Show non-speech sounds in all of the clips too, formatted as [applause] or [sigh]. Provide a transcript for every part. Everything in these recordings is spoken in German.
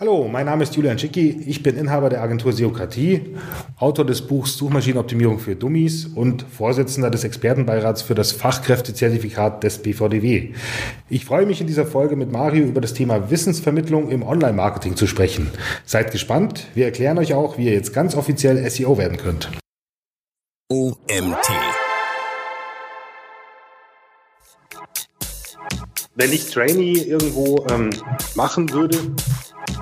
Hallo, mein Name ist Julian Schicki. Ich bin Inhaber der Agentur Seokratie, Autor des Buchs Suchmaschinenoptimierung für Dummies und Vorsitzender des Expertenbeirats für das Fachkräftezertifikat des BVDW. Ich freue mich in dieser Folge mit Mario über das Thema Wissensvermittlung im Online-Marketing zu sprechen. Seid gespannt. Wir erklären euch auch, wie ihr jetzt ganz offiziell SEO werden könnt. OMT. Wenn ich Trainee irgendwo ähm, machen würde,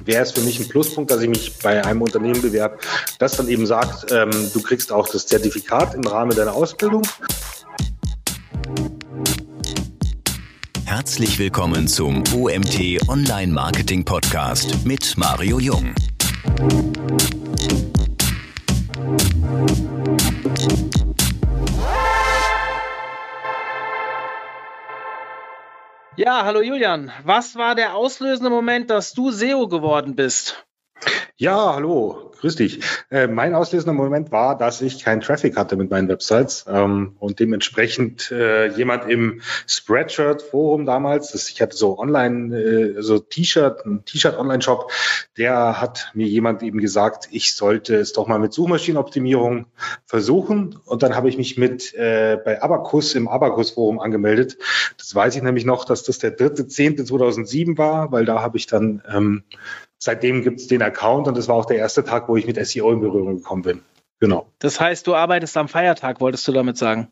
wäre es für mich ein Pluspunkt, dass ich mich bei einem Unternehmen bewerbe, das dann eben sagt, ähm, du kriegst auch das Zertifikat im Rahmen deiner Ausbildung. Herzlich willkommen zum OMT Online Marketing Podcast mit Mario Jung. Ja, hallo Julian. Was war der auslösende Moment, dass du SEO geworden bist? Ja, hallo, grüß dich. Äh, mein auslösender Moment war, dass ich keinen Traffic hatte mit meinen Websites ähm, und dementsprechend äh, jemand im Spreadshirt-Forum damals, das, ich hatte so online, äh, so T-Shirt, ein T-Shirt-Online-Shop, der hat mir jemand eben gesagt, ich sollte es doch mal mit Suchmaschinenoptimierung versuchen und dann habe ich mich mit äh, bei Abacus im Abacus-Forum angemeldet. Das weiß ich nämlich noch, dass das der dritte zehnte 2007 war, weil da habe ich dann ähm, seitdem gibt es den Account und das war auch der erste Tag, wo ich mit SEO in Berührung gekommen bin. Genau. Das heißt, du arbeitest am Feiertag, wolltest du damit sagen?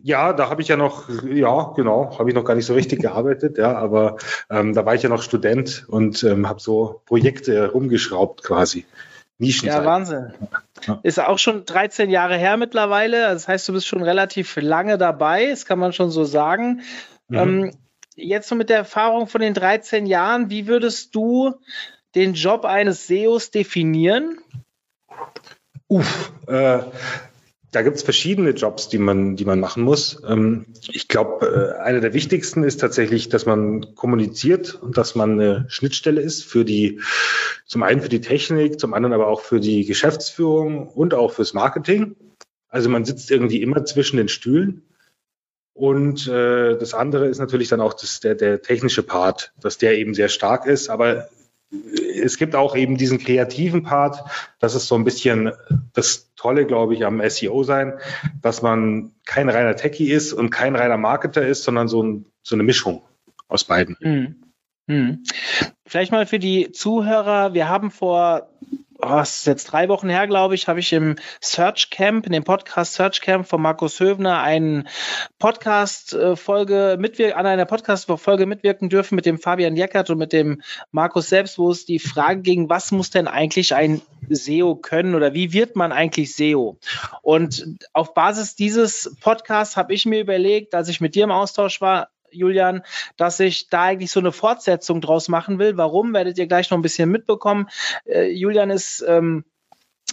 Ja, da habe ich ja noch, ja, genau, habe ich noch gar nicht so richtig [laughs] gearbeitet, ja, aber ähm, da war ich ja noch Student und ähm, habe so Projekte rumgeschraubt quasi. Nischenzeit. Ja, Wahnsinn. Ja. Ist auch schon 13 Jahre her mittlerweile. Das heißt, du bist schon relativ lange dabei, das kann man schon so sagen. Mhm. Ähm, jetzt so mit der Erfahrung von den 13 Jahren, wie würdest du den Job eines SEOs definieren? Uff, äh, da gibt es verschiedene Jobs, die man, die man machen muss. Ähm, ich glaube, äh, einer der wichtigsten ist tatsächlich, dass man kommuniziert und dass man eine Schnittstelle ist für die, zum einen für die Technik, zum anderen aber auch für die Geschäftsführung und auch fürs Marketing. Also man sitzt irgendwie immer zwischen den Stühlen. Und äh, das andere ist natürlich dann auch das, der, der technische Part, dass der eben sehr stark ist. Aber es gibt auch eben diesen kreativen Part. Das ist so ein bisschen das Tolle, glaube ich, am SEO sein, dass man kein reiner Techie ist und kein reiner Marketer ist, sondern so, ein, so eine Mischung aus beiden. Hm. Hm. Vielleicht mal für die Zuhörer. Wir haben vor oh, es ist jetzt drei Wochen her, glaube ich, habe ich im Search Camp, in dem Podcast Search Camp von Markus Höfner einen Podcast-Folge mitwirken, an einer Podcast-Folge mitwirken dürfen mit dem Fabian Jeckert und mit dem Markus selbst, wo es die Frage ging, was muss denn eigentlich ein SEO können oder wie wird man eigentlich SEO? Und auf Basis dieses Podcasts habe ich mir überlegt, als ich mit dir im Austausch war, Julian, dass ich da eigentlich so eine Fortsetzung draus machen will. Warum, werdet ihr gleich noch ein bisschen mitbekommen. Äh, Julian ist ähm,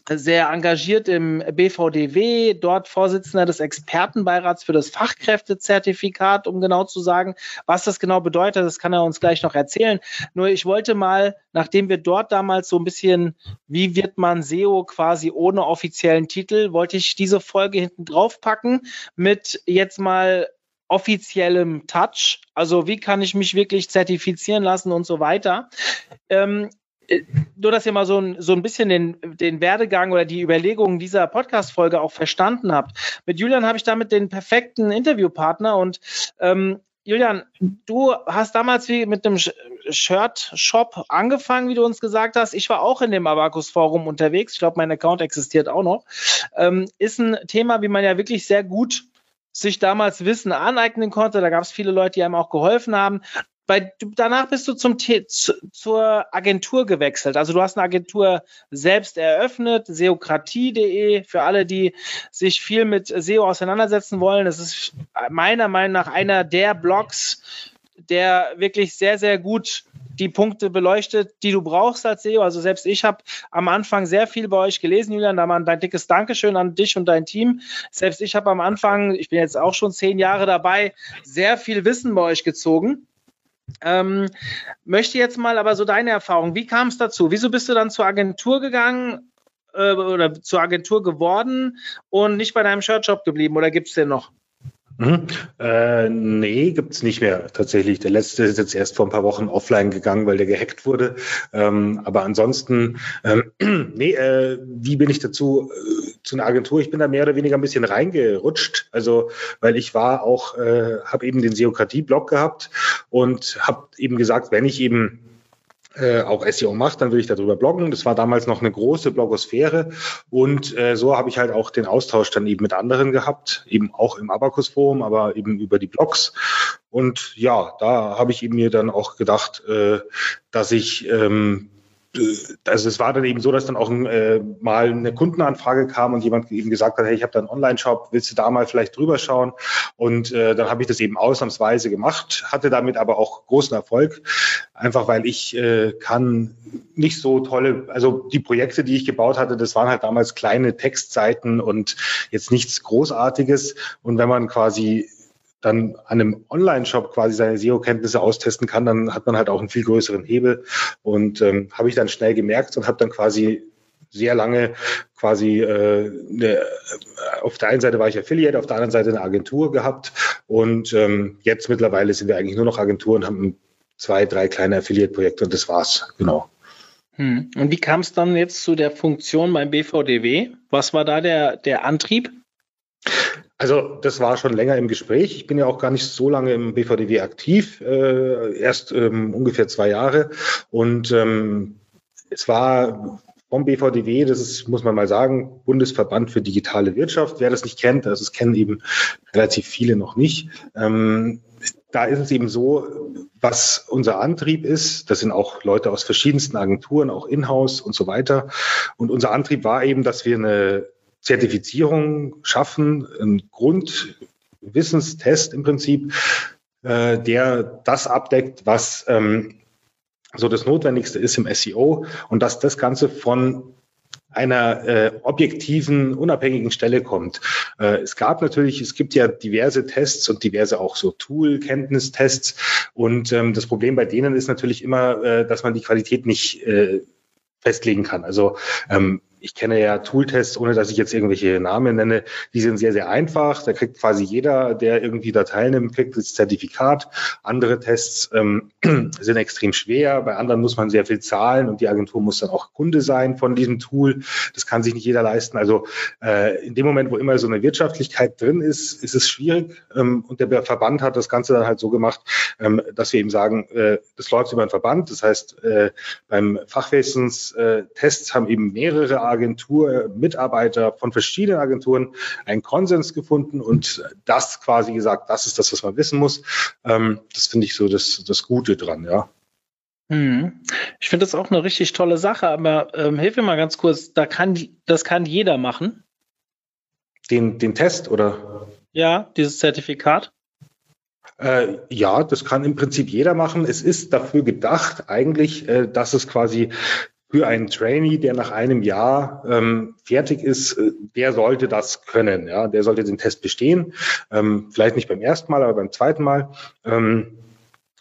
sehr engagiert im BVDW, dort Vorsitzender des Expertenbeirats für das Fachkräftezertifikat, um genau zu sagen, was das genau bedeutet. Das kann er uns gleich noch erzählen. Nur ich wollte mal, nachdem wir dort damals so ein bisschen, wie wird man SEO quasi ohne offiziellen Titel, wollte ich diese Folge hinten drauf packen mit jetzt mal offiziellem Touch. Also wie kann ich mich wirklich zertifizieren lassen und so weiter. Ähm, äh, nur, dass ihr mal so ein, so ein bisschen den, den Werdegang oder die Überlegungen dieser Podcast-Folge auch verstanden habt. Mit Julian habe ich damit den perfekten Interviewpartner und ähm, Julian, du hast damals wie mit einem Shirt-Shop angefangen, wie du uns gesagt hast. Ich war auch in dem Abacus-Forum unterwegs. Ich glaube, mein Account existiert auch noch. Ähm, ist ein Thema, wie man ja wirklich sehr gut sich damals Wissen aneignen konnte. Da gab es viele Leute, die einem auch geholfen haben. Bei, danach bist du zum zu, zur Agentur gewechselt. Also du hast eine Agentur selbst eröffnet, seokratie.de, für alle, die sich viel mit SEO auseinandersetzen wollen. Das ist meiner Meinung nach einer der Blogs, der wirklich sehr, sehr gut die Punkte beleuchtet, die du brauchst als SEO. Also selbst ich habe am Anfang sehr viel bei euch gelesen, Julian. Da mal ein dickes Dankeschön an dich und dein Team. Selbst ich habe am Anfang, ich bin jetzt auch schon zehn Jahre dabei, sehr viel Wissen bei euch gezogen. Ähm, möchte jetzt mal aber so deine Erfahrung. Wie kam es dazu? Wieso bist du dann zur Agentur gegangen äh, oder zur Agentur geworden und nicht bei deinem Shirtshop geblieben oder gibt es den noch? Mhm. Äh, nee, gibt's nicht mehr tatsächlich. Der letzte ist jetzt erst vor ein paar Wochen offline gegangen, weil der gehackt wurde. Ähm, aber ansonsten, ähm, [clears throat] nee, äh, wie bin ich dazu äh, zu einer Agentur? Ich bin da mehr oder weniger ein bisschen reingerutscht. Also, weil ich war auch, äh, habe eben den Seokratie-Blog gehabt und habe eben gesagt, wenn ich eben äh, auch SEO macht, dann will ich darüber bloggen. Das war damals noch eine große Blogosphäre und äh, so habe ich halt auch den Austausch dann eben mit anderen gehabt, eben auch im Abacus Forum, aber eben über die Blogs. Und ja, da habe ich eben mir dann auch gedacht, äh, dass ich ähm, also es war dann eben so, dass dann auch äh, mal eine Kundenanfrage kam und jemand eben gesagt hat, hey, ich habe da einen Online-Shop, willst du da mal vielleicht drüber schauen? Und äh, dann habe ich das eben ausnahmsweise gemacht, hatte damit aber auch großen Erfolg, einfach weil ich äh, kann nicht so tolle, also die Projekte, die ich gebaut hatte, das waren halt damals kleine Textseiten und jetzt nichts Großartiges. Und wenn man quasi dann an einem Online-Shop quasi seine SEO-Kenntnisse austesten kann, dann hat man halt auch einen viel größeren Hebel. Und ähm, habe ich dann schnell gemerkt und habe dann quasi sehr lange quasi äh, eine, auf der einen Seite war ich Affiliate, auf der anderen Seite eine Agentur gehabt und ähm, jetzt mittlerweile sind wir eigentlich nur noch Agenturen, haben zwei, drei kleine Affiliate-Projekte und das war's, genau. Hm. Und wie kam es dann jetzt zu der Funktion beim BVDW? Was war da der, der Antrieb? Also das war schon länger im Gespräch. Ich bin ja auch gar nicht so lange im BVDW aktiv, äh, erst ähm, ungefähr zwei Jahre. Und ähm, es war vom BVDW, das ist, muss man mal sagen, Bundesverband für digitale Wirtschaft. Wer das nicht kennt, also es kennen eben relativ viele noch nicht. Ähm, da ist es eben so, was unser Antrieb ist. Das sind auch Leute aus verschiedensten Agenturen, auch Inhouse und so weiter. Und unser Antrieb war eben, dass wir eine Zertifizierung schaffen, ein Grundwissenstest im Prinzip, äh, der das abdeckt, was ähm, so das Notwendigste ist im SEO und dass das Ganze von einer äh, objektiven, unabhängigen Stelle kommt. Äh, es gab natürlich, es gibt ja diverse Tests und diverse auch so Tool-Kenntnistests und ähm, das Problem bei denen ist natürlich immer, äh, dass man die Qualität nicht äh, festlegen kann. Also ähm, ich kenne ja Tooltests, ohne dass ich jetzt irgendwelche Namen nenne, die sind sehr, sehr einfach. Da kriegt quasi jeder, der irgendwie da teilnimmt, kriegt das Zertifikat. Andere Tests ähm, [clears throat] sind extrem schwer. Bei anderen muss man sehr viel zahlen und die Agentur muss dann auch Kunde sein von diesem Tool. Das kann sich nicht jeder leisten. Also äh, in dem Moment, wo immer so eine Wirtschaftlichkeit drin ist, ist es schwierig. Ähm, und der Verband hat das Ganze dann halt so gemacht, ähm, dass wir eben sagen, äh, das läuft über einen Verband. Das heißt, äh, beim Fachwissenstests haben eben mehrere Agentur, Mitarbeiter von verschiedenen Agenturen einen Konsens gefunden und das quasi gesagt, das ist das, was man wissen muss. Ähm, das finde ich so das, das Gute dran, ja. Hm. Ich finde das auch eine richtig tolle Sache, aber ähm, hilf mir mal ganz kurz, da kann, das kann jeder machen. Den, den Test oder? Ja, dieses Zertifikat. Äh, ja, das kann im Prinzip jeder machen. Es ist dafür gedacht, eigentlich, äh, dass es quasi für einen Trainee, der nach einem Jahr ähm, fertig ist, äh, der sollte das können. Ja, der sollte den Test bestehen. Ähm, vielleicht nicht beim ersten Mal, aber beim zweiten Mal. Ähm,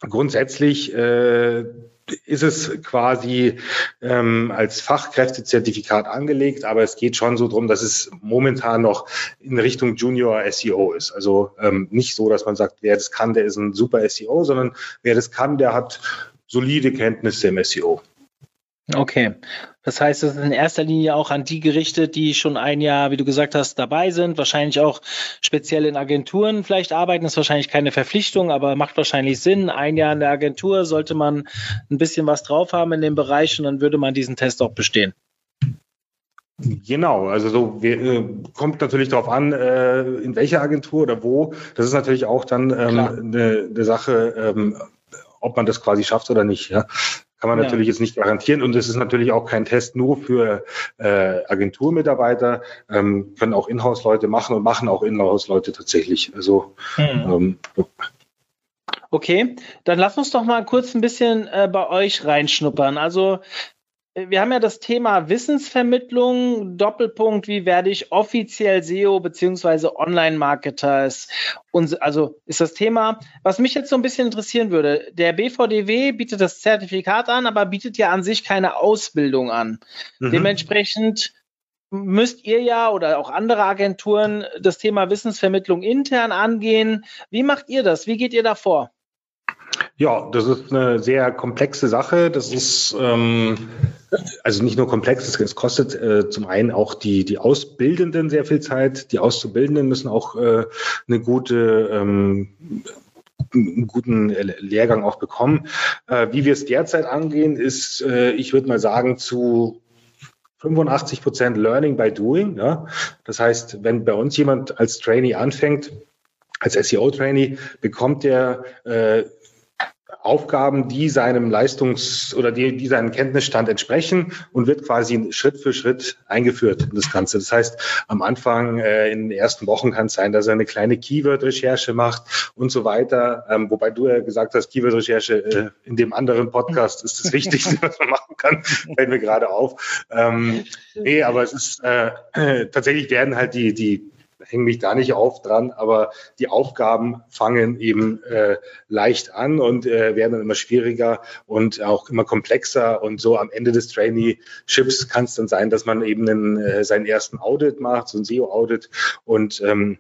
grundsätzlich äh, ist es quasi ähm, als Fachkräftezertifikat angelegt, aber es geht schon so drum, dass es momentan noch in Richtung Junior SEO ist. Also ähm, nicht so, dass man sagt, wer das kann, der ist ein super SEO, sondern wer das kann, der hat solide Kenntnisse im SEO. Okay. Das heißt, es ist in erster Linie auch an die gerichtet, die schon ein Jahr, wie du gesagt hast, dabei sind, wahrscheinlich auch speziell in Agenturen vielleicht arbeiten. Das ist wahrscheinlich keine Verpflichtung, aber macht wahrscheinlich Sinn. Ein Jahr in der Agentur sollte man ein bisschen was drauf haben in dem Bereich und dann würde man diesen Test auch bestehen. Genau, also so wir, äh, kommt natürlich darauf an, äh, in welcher Agentur oder wo. Das ist natürlich auch dann ähm, eine, eine Sache, ähm, ob man das quasi schafft oder nicht. Ja? Kann man ja. natürlich jetzt nicht garantieren. Und es ist natürlich auch kein Test nur für äh, Agenturmitarbeiter, ähm, können auch Inhouse-Leute machen und machen auch Inhouse-Leute tatsächlich. Also mhm. ähm, Okay, dann lass uns doch mal kurz ein bisschen äh, bei euch reinschnuppern. Also wir haben ja das Thema Wissensvermittlung, Doppelpunkt, wie werde ich offiziell SEO beziehungsweise Online-Marketer? Also ist das Thema, was mich jetzt so ein bisschen interessieren würde. Der BVDW bietet das Zertifikat an, aber bietet ja an sich keine Ausbildung an. Mhm. Dementsprechend müsst ihr ja oder auch andere Agenturen das Thema Wissensvermittlung intern angehen. Wie macht ihr das? Wie geht ihr da vor? Ja, das ist eine sehr komplexe Sache. Das ist ähm, also nicht nur komplex, es, kostet äh, zum einen auch die, die Ausbildenden sehr viel Zeit. Die Auszubildenden müssen auch äh, eine gute ähm, einen guten Lehrgang auch bekommen. Äh, wie wir es derzeit angehen, ist, äh, ich würde mal sagen, zu 85 Prozent Learning by Doing. Ja? Das heißt, wenn bei uns jemand als Trainee anfängt, als SEO-Trainee, bekommt er äh, Aufgaben, die seinem Leistungs- oder die, die seinem Kenntnisstand entsprechen und wird quasi Schritt für Schritt eingeführt in das Ganze. Das heißt, am Anfang, äh, in den ersten Wochen kann es sein, dass er eine kleine Keyword-Recherche macht und so weiter. Ähm, wobei du ja gesagt hast, Keyword-Recherche äh, in dem anderen Podcast ist das Wichtigste, was man machen kann, [laughs] fällt mir gerade auf. Ähm, nee, aber es ist äh, tatsächlich werden halt die, die hänge mich da nicht auf dran, aber die Aufgaben fangen eben äh, leicht an und äh, werden dann immer schwieriger und auch immer komplexer. Und so am Ende des Traineeships kann es dann sein, dass man eben einen, äh, seinen ersten Audit macht, so ein SEO-Audit und ähm,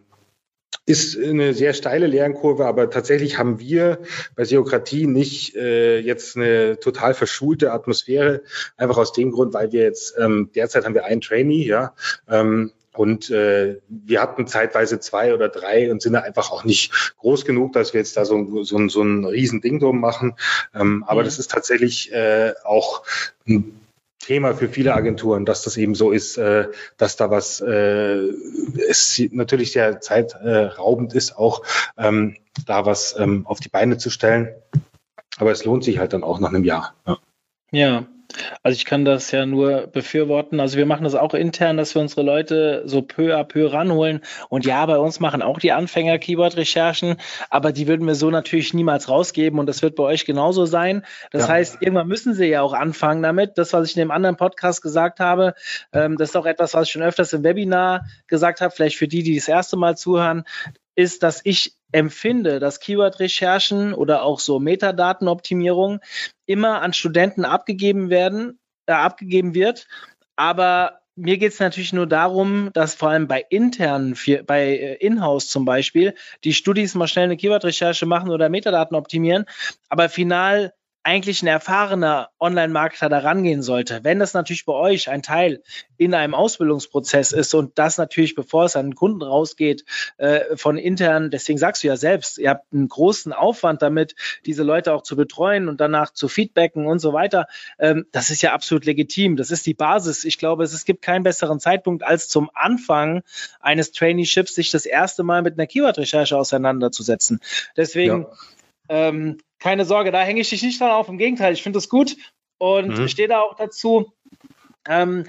ist eine sehr steile Lernkurve, aber tatsächlich haben wir bei Seokratie nicht äh, jetzt eine total verschulte Atmosphäre, einfach aus dem Grund, weil wir jetzt ähm, derzeit haben wir einen Trainee, ja, ähm, und äh, wir hatten zeitweise zwei oder drei und sind da einfach auch nicht groß genug, dass wir jetzt da so, so, so ein riesen Ding drum machen. Ähm, aber mhm. das ist tatsächlich äh, auch ein Thema für viele Agenturen, dass das eben so ist, äh, dass da was äh, es natürlich sehr zeitraubend ist, auch ähm, da was ähm, auf die Beine zu stellen. Aber es lohnt sich halt dann auch nach einem Jahr. Ja. ja. Also ich kann das ja nur befürworten. Also wir machen das auch intern, dass wir unsere Leute so peu à peu ranholen. Und ja, bei uns machen auch die Anfänger Keyword-Recherchen, aber die würden wir so natürlich niemals rausgeben und das wird bei euch genauso sein. Das ja. heißt, irgendwann müssen sie ja auch anfangen damit. Das, was ich in dem anderen Podcast gesagt habe, ähm, das ist auch etwas, was ich schon öfters im Webinar gesagt habe, vielleicht für die, die das erste Mal zuhören ist, dass ich empfinde, dass Keyword-Recherchen oder auch so Metadatenoptimierung immer an Studenten abgegeben werden, äh, abgegeben wird. Aber mir geht es natürlich nur darum, dass vor allem bei internen, bei äh, Inhouse zum Beispiel, die Studis mal schnell eine Keyword-Recherche machen oder Metadaten optimieren, aber final eigentlich ein erfahrener Online-Marketer da rangehen sollte. Wenn das natürlich bei euch ein Teil in einem Ausbildungsprozess ist und das natürlich, bevor es an den Kunden rausgeht, äh, von intern, deswegen sagst du ja selbst, ihr habt einen großen Aufwand damit, diese Leute auch zu betreuen und danach zu feedbacken und so weiter. Ähm, das ist ja absolut legitim. Das ist die Basis. Ich glaube, es, es gibt keinen besseren Zeitpunkt als zum Anfang eines Traineeships, sich das erste Mal mit einer Keyword-Recherche auseinanderzusetzen. Deswegen, ja. Ähm, keine Sorge, da hänge ich dich nicht dran auf. Im Gegenteil, ich finde das gut und mhm. stehe da auch dazu. Ähm,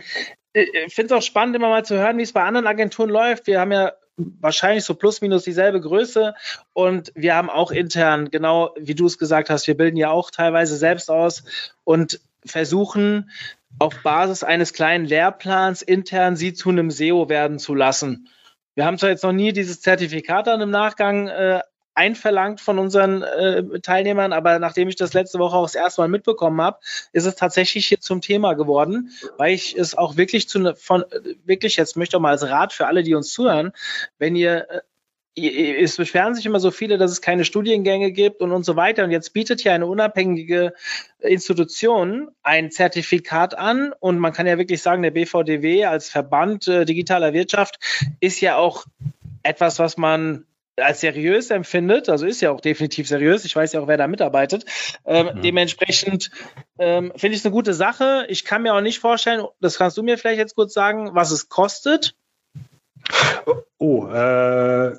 ich finde es auch spannend, immer mal zu hören, wie es bei anderen Agenturen läuft. Wir haben ja wahrscheinlich so plus minus dieselbe Größe und wir haben auch intern, genau wie du es gesagt hast, wir bilden ja auch teilweise selbst aus und versuchen auf Basis eines kleinen Lehrplans intern sie zu einem SEO werden zu lassen. Wir haben zwar jetzt noch nie dieses Zertifikat dann im Nachgang äh, einverlangt von unseren äh, Teilnehmern, aber nachdem ich das letzte Woche auch das erste Mal mitbekommen habe, ist es tatsächlich hier zum Thema geworden, weil ich es auch wirklich zu ne, von wirklich jetzt möchte auch mal als Rat für alle, die uns zuhören, wenn ihr äh, es beschweren sich immer so viele, dass es keine Studiengänge gibt und und so weiter. Und jetzt bietet hier eine unabhängige Institution ein Zertifikat an. Und man kann ja wirklich sagen, der BVDW als Verband äh, digitaler Wirtschaft ist ja auch etwas, was man als seriös empfindet, also ist ja auch definitiv seriös, ich weiß ja auch, wer da mitarbeitet. Ähm, mhm. Dementsprechend ähm, finde ich es eine gute Sache. Ich kann mir auch nicht vorstellen, das kannst du mir vielleicht jetzt kurz sagen, was es kostet. Oh, äh,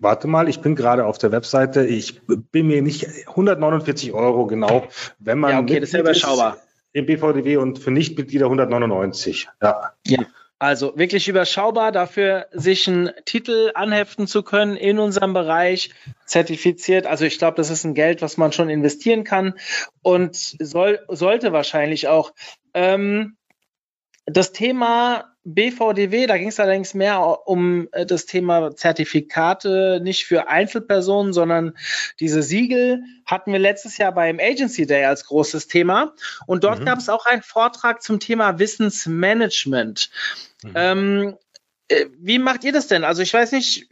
warte mal, ich bin gerade auf der Webseite. Ich bin mir nicht 149 Euro genau, wenn man. Ja, okay, das ist ja überschaubar. Im BVDW und für Nichtmitglieder 199. Ja. Ja. Also wirklich überschaubar dafür, sich einen Titel anheften zu können in unserem Bereich, zertifiziert. Also ich glaube, das ist ein Geld, was man schon investieren kann und soll, sollte wahrscheinlich auch. Ähm, das Thema BVDW, da ging es allerdings mehr um äh, das Thema Zertifikate, nicht für Einzelpersonen, sondern diese Siegel hatten wir letztes Jahr beim Agency Day als großes Thema. Und dort mhm. gab es auch einen Vortrag zum Thema Wissensmanagement. Mhm. Ähm, äh, wie macht ihr das denn? Also ich weiß nicht,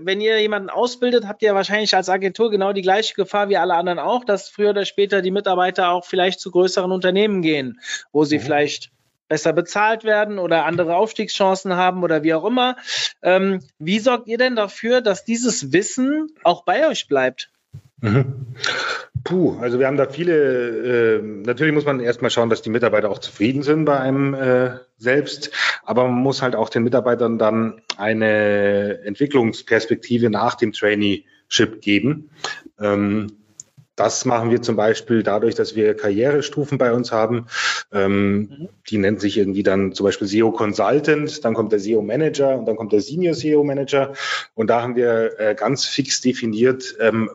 wenn ihr jemanden ausbildet, habt ihr wahrscheinlich als Agentur genau die gleiche Gefahr wie alle anderen auch, dass früher oder später die Mitarbeiter auch vielleicht zu größeren Unternehmen gehen, wo sie mhm. vielleicht besser bezahlt werden oder andere Aufstiegschancen haben oder wie auch immer. Ähm, wie sorgt ihr denn dafür, dass dieses Wissen auch bei euch bleibt? Mhm. Puh, also wir haben da viele, äh, natürlich muss man erstmal schauen, dass die Mitarbeiter auch zufrieden sind bei einem äh, selbst, aber man muss halt auch den Mitarbeitern dann eine Entwicklungsperspektive nach dem Traineeship geben. Ähm, das machen wir zum Beispiel dadurch, dass wir Karrierestufen bei uns haben. Ähm, mhm. Die nennt sich irgendwie dann zum Beispiel SEO Consultant, dann kommt der SEO Manager und dann kommt der Senior SEO Manager. Und da haben wir äh, ganz fix definiert, ähm,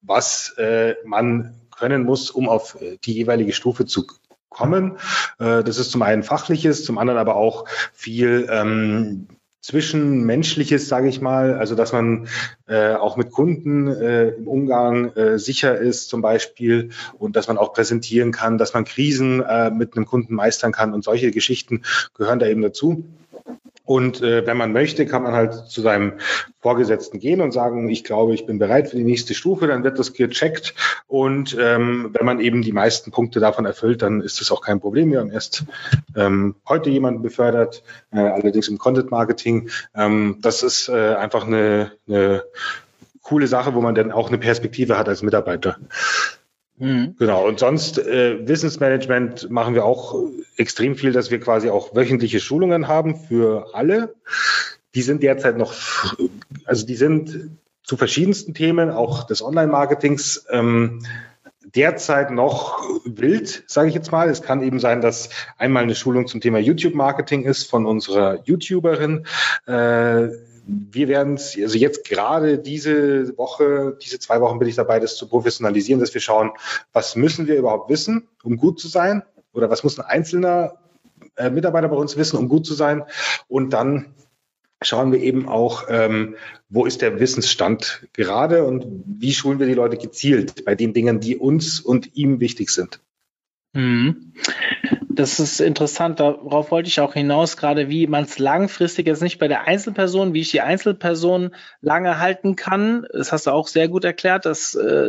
was äh, man können muss, um auf äh, die jeweilige Stufe zu kommen. Äh, das ist zum einen fachliches, zum anderen aber auch viel ähm, Zwischenmenschliches, sage ich mal, also dass man äh, auch mit Kunden äh, im Umgang äh, sicher ist zum Beispiel und dass man auch präsentieren kann, dass man Krisen äh, mit einem Kunden meistern kann und solche Geschichten gehören da eben dazu. Und äh, wenn man möchte, kann man halt zu seinem Vorgesetzten gehen und sagen, ich glaube, ich bin bereit für die nächste Stufe, dann wird das gecheckt. Und ähm, wenn man eben die meisten Punkte davon erfüllt, dann ist das auch kein Problem. Wir haben erst ähm, heute jemanden befördert, äh, allerdings im Content Marketing. Ähm, das ist äh, einfach eine, eine coole Sache, wo man dann auch eine Perspektive hat als Mitarbeiter. Mhm. Genau, und sonst äh, Wissensmanagement machen wir auch extrem viel, dass wir quasi auch wöchentliche Schulungen haben für alle. Die sind derzeit noch, also die sind zu verschiedensten Themen, auch des Online-Marketings, ähm, derzeit noch wild, sage ich jetzt mal. Es kann eben sein, dass einmal eine Schulung zum Thema YouTube-Marketing ist von unserer YouTuberin. Äh, wir werden es, also jetzt gerade diese Woche, diese zwei Wochen bin ich dabei, das zu professionalisieren, dass wir schauen, was müssen wir überhaupt wissen, um gut zu sein? Oder was muss ein einzelner äh, Mitarbeiter bei uns wissen, um gut zu sein? Und dann schauen wir eben auch, ähm, wo ist der Wissensstand gerade und wie schulen wir die Leute gezielt bei den Dingen, die uns und ihm wichtig sind. Mhm. Das ist interessant, darauf wollte ich auch hinaus, gerade wie man es langfristig jetzt nicht bei der Einzelperson, wie ich die Einzelperson lange halten kann. Das hast du auch sehr gut erklärt. Dass, äh,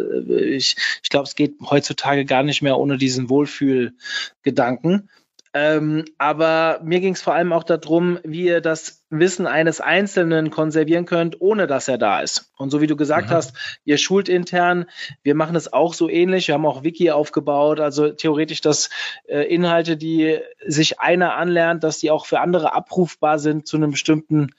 ich ich glaube, es geht heutzutage gar nicht mehr ohne diesen Wohlfühlgedanken. Ähm, aber mir ging es vor allem auch darum, wie ihr das Wissen eines Einzelnen konservieren könnt, ohne dass er da ist. Und so wie du gesagt mhm. hast, ihr schult intern, wir machen es auch so ähnlich. Wir haben auch Wiki aufgebaut, also theoretisch, dass äh, Inhalte, die sich einer anlernt, dass die auch für andere abrufbar sind zu einem bestimmten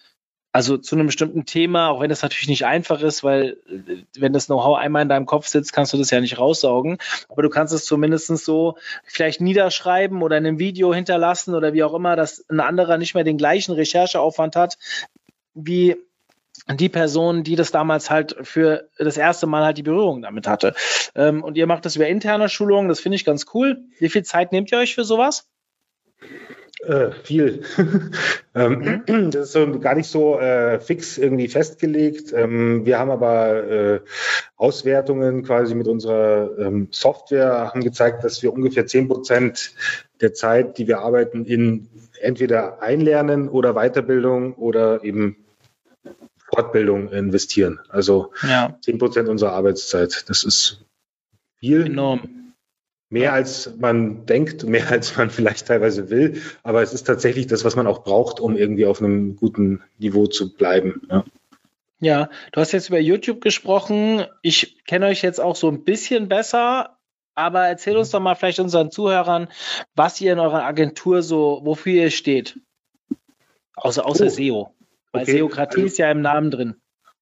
also zu einem bestimmten Thema, auch wenn das natürlich nicht einfach ist, weil äh, wenn das Know-how einmal in deinem Kopf sitzt, kannst du das ja nicht raussaugen. Aber du kannst es zumindest so vielleicht niederschreiben oder in einem Video hinterlassen oder wie auch immer, dass ein anderer nicht mehr den gleichen Rechercheaufwand hat, wie die Person, die das damals halt für das erste Mal halt die Berührung damit hatte. Ähm, und ihr macht das über interne Schulungen, das finde ich ganz cool. Wie viel Zeit nehmt ihr euch für sowas? Äh, viel. [laughs] ähm, mhm. das ist so gar nicht so äh, fix irgendwie festgelegt. Ähm, wir haben aber äh, Auswertungen quasi mit unserer ähm, Software haben gezeigt, dass wir ungefähr zehn Prozent der Zeit, die wir arbeiten, in entweder Einlernen oder Weiterbildung oder eben Fortbildung investieren. Also zehn ja. Prozent unserer Arbeitszeit. Das ist viel. Enorm. Mehr als man denkt, mehr [laughs] als man vielleicht teilweise will. Aber es ist tatsächlich das, was man auch braucht, um irgendwie auf einem guten Niveau zu bleiben. Ja. Ja, du hast jetzt über YouTube gesprochen. Ich kenne euch jetzt auch so ein bisschen besser, aber erzähl uns doch mal vielleicht unseren Zuhörern, was ihr in eurer Agentur so, wofür ihr steht. Außer, außer oh. SEO. Weil okay. Seokratie also, ist ja im Namen drin.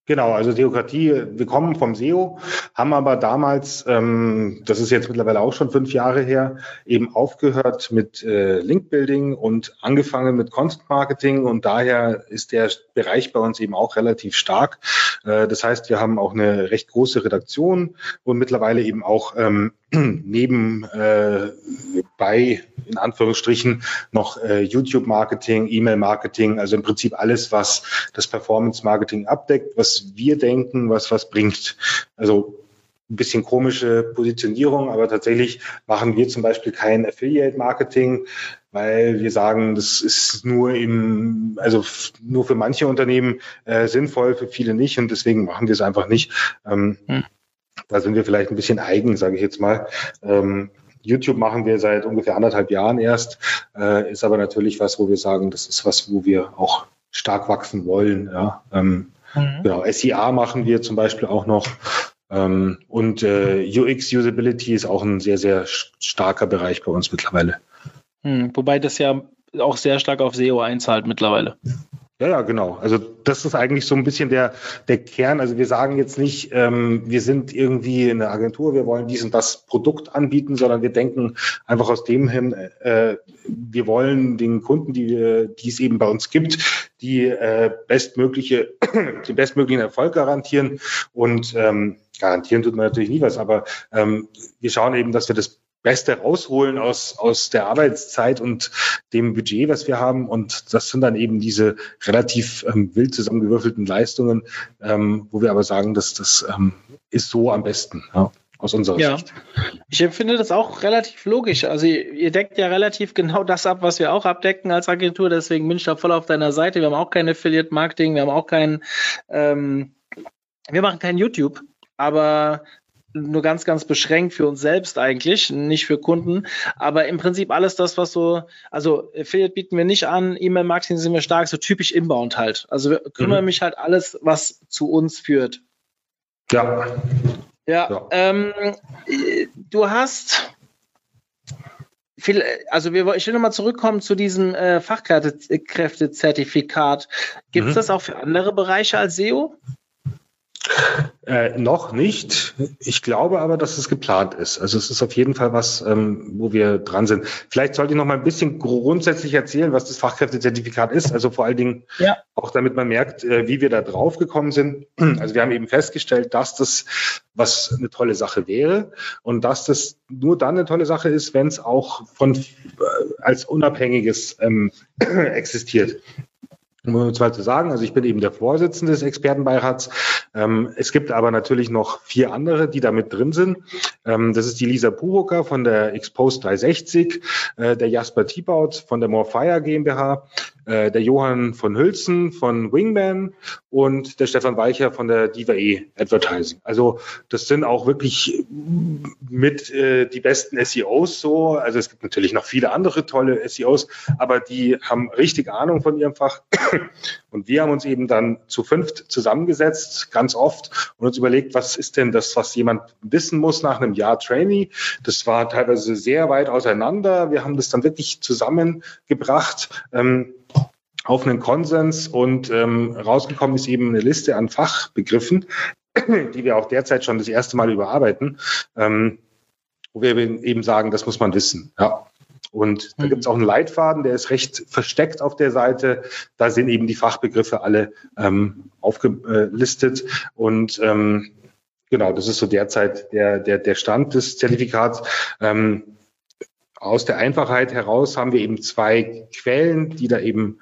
Genau, also Theokratie, wir kommen vom SEO, haben aber damals, ähm, das ist jetzt mittlerweile auch schon fünf Jahre her, eben aufgehört mit äh, Linkbuilding und angefangen mit Content Marketing und daher ist der Bereich bei uns eben auch relativ stark. Äh, das heißt, wir haben auch eine recht große Redaktion und mittlerweile eben auch ähm, [clears throat] neben äh, in Anführungsstrichen noch äh, YouTube-Marketing, E-Mail-Marketing, also im Prinzip alles, was das Performance-Marketing abdeckt, was wir denken, was was bringt. Also ein bisschen komische Positionierung, aber tatsächlich machen wir zum Beispiel kein Affiliate-Marketing, weil wir sagen, das ist nur im, also nur für manche Unternehmen äh, sinnvoll, für viele nicht und deswegen machen wir es einfach nicht. Ähm, hm. Da sind wir vielleicht ein bisschen eigen, sage ich jetzt mal. Ähm, YouTube machen wir seit ungefähr anderthalb Jahren erst, äh, ist aber natürlich was, wo wir sagen, das ist was, wo wir auch stark wachsen wollen. Ja. Ähm, mhm. Genau, SIA machen wir zum Beispiel auch noch. Ähm, und äh, UX Usability ist auch ein sehr, sehr starker Bereich bei uns mittlerweile. Hm, wobei das ja auch sehr stark auf SEO einzahlt mittlerweile. Ja, ja, genau. Also das ist eigentlich so ein bisschen der, der Kern. Also wir sagen jetzt nicht, ähm, wir sind irgendwie eine Agentur, wir wollen dies und das Produkt anbieten, sondern wir denken einfach aus dem hin, äh, wir wollen den Kunden, die, wir, die es eben bei uns gibt, die äh, bestmögliche, [clears throat] den bestmöglichen Erfolg garantieren. Und ähm, garantieren tut man natürlich nie was, aber ähm, wir schauen eben, dass wir das Beste rausholen aus, aus der Arbeitszeit und dem Budget, was wir haben. Und das sind dann eben diese relativ ähm, wild zusammengewürfelten Leistungen, ähm, wo wir aber sagen, dass das ähm, ist so am besten. Ja aus unserer ja. Sicht. Ich empfinde das auch relativ logisch. Also ihr, ihr, deckt ja relativ genau das ab, was wir auch abdecken als Agentur. Deswegen bin ich da voll auf deiner Seite. Wir haben auch kein Affiliate Marketing, wir haben auch kein, ähm, wir machen kein YouTube. Aber nur ganz, ganz beschränkt für uns selbst eigentlich, nicht für Kunden. Aber im Prinzip alles das, was so, also Affiliate bieten wir nicht an, E-Mail-Marketing sind wir stark, so typisch Inbound halt. Also wir kümmern mhm. mich halt alles, was zu uns führt. Ja. Ja, ja. Ähm, du hast viel, also wir, ich will nochmal zurückkommen zu diesem äh, Fachkräftezertifikat. Gibt es mhm. das auch für andere Bereiche als SEO? Äh, noch nicht. Ich glaube aber, dass es geplant ist. Also es ist auf jeden Fall was, ähm, wo wir dran sind. Vielleicht sollte ich noch mal ein bisschen grundsätzlich erzählen, was das Fachkräftezertifikat ist. Also vor allen Dingen ja. auch damit man merkt, äh, wie wir da drauf gekommen sind. Also wir haben eben festgestellt, dass das was eine tolle Sache wäre und dass das nur dann eine tolle Sache ist, wenn es auch von äh, als unabhängiges ähm, [clears throat] existiert um es mal zu sagen, also ich bin eben der Vorsitzende des Expertenbeirats. Ähm, es gibt aber natürlich noch vier andere, die da mit drin sind. Ähm, das ist die Lisa Puroka von der Expose 360, äh, der Jasper Tiebaut von der Morfire GmbH, äh, der Johann von Hülsen von Wingman und der Stefan Weicher von der Diva E Advertising. Also das sind auch wirklich mit äh, die besten SEOs so. Also es gibt natürlich noch viele andere tolle SEOs, aber die haben richtig Ahnung von ihrem Fach. Und wir haben uns eben dann zu fünft zusammengesetzt, ganz oft, und uns überlegt, was ist denn das, was jemand wissen muss nach einem Jahr Trainee. Das war teilweise sehr weit auseinander. Wir haben das dann wirklich zusammengebracht. Ähm, auf einen Konsens und ähm, rausgekommen ist eben eine Liste an Fachbegriffen, [clears throat] die wir auch derzeit schon das erste Mal überarbeiten, ähm, wo wir eben sagen, das muss man wissen. Ja. Und da mhm. gibt es auch einen Leitfaden, der ist recht versteckt auf der Seite. Da sind eben die Fachbegriffe alle ähm, aufgelistet. Und ähm, genau, das ist so derzeit der, der, der Stand des Zertifikats. Ähm, aus der Einfachheit heraus haben wir eben zwei Quellen, die da eben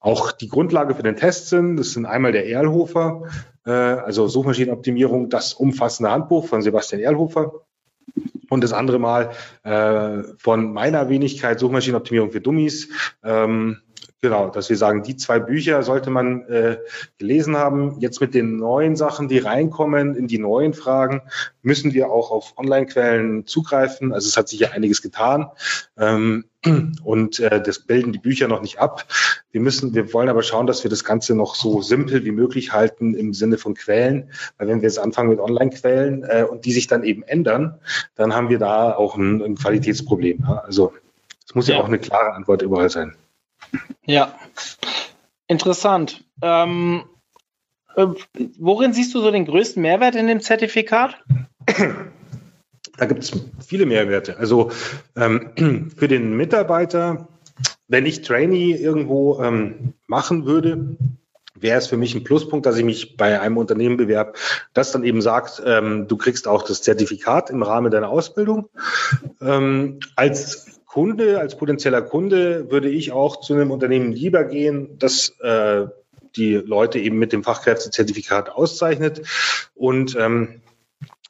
auch die Grundlage für den Test sind. Das sind einmal der Erlhofer, äh, also Suchmaschinenoptimierung, das umfassende Handbuch von Sebastian Erlhofer. Und das andere Mal äh, von meiner Wenigkeit Suchmaschinenoptimierung für Dummies. Ähm, Genau, dass wir sagen, die zwei Bücher sollte man äh, gelesen haben. Jetzt mit den neuen Sachen, die reinkommen, in die neuen Fragen, müssen wir auch auf Online-Quellen zugreifen. Also es hat sich ja einiges getan. Ähm, und äh, das bilden die Bücher noch nicht ab. Wir müssen, wir wollen aber schauen, dass wir das Ganze noch so simpel wie möglich halten im Sinne von Quellen. Weil wenn wir jetzt anfangen mit Online-Quellen äh, und die sich dann eben ändern, dann haben wir da auch ein, ein Qualitätsproblem. Ja? Also es muss ja. ja auch eine klare Antwort überall sein. Ja, interessant. Ähm, äh, worin siehst du so den größten Mehrwert in dem Zertifikat? Da gibt es viele Mehrwerte. Also ähm, [clears throat] für den Mitarbeiter, wenn ich Trainee irgendwo ähm, machen würde, wäre es für mich ein Pluspunkt, dass ich mich bei einem Unternehmen bewerbe, das dann eben sagt, ähm, du kriegst auch das Zertifikat im Rahmen deiner Ausbildung. Ähm, als Kunde, als potenzieller Kunde würde ich auch zu einem Unternehmen lieber gehen, das äh, die Leute eben mit dem Fachkräftezertifikat auszeichnet. Und ähm,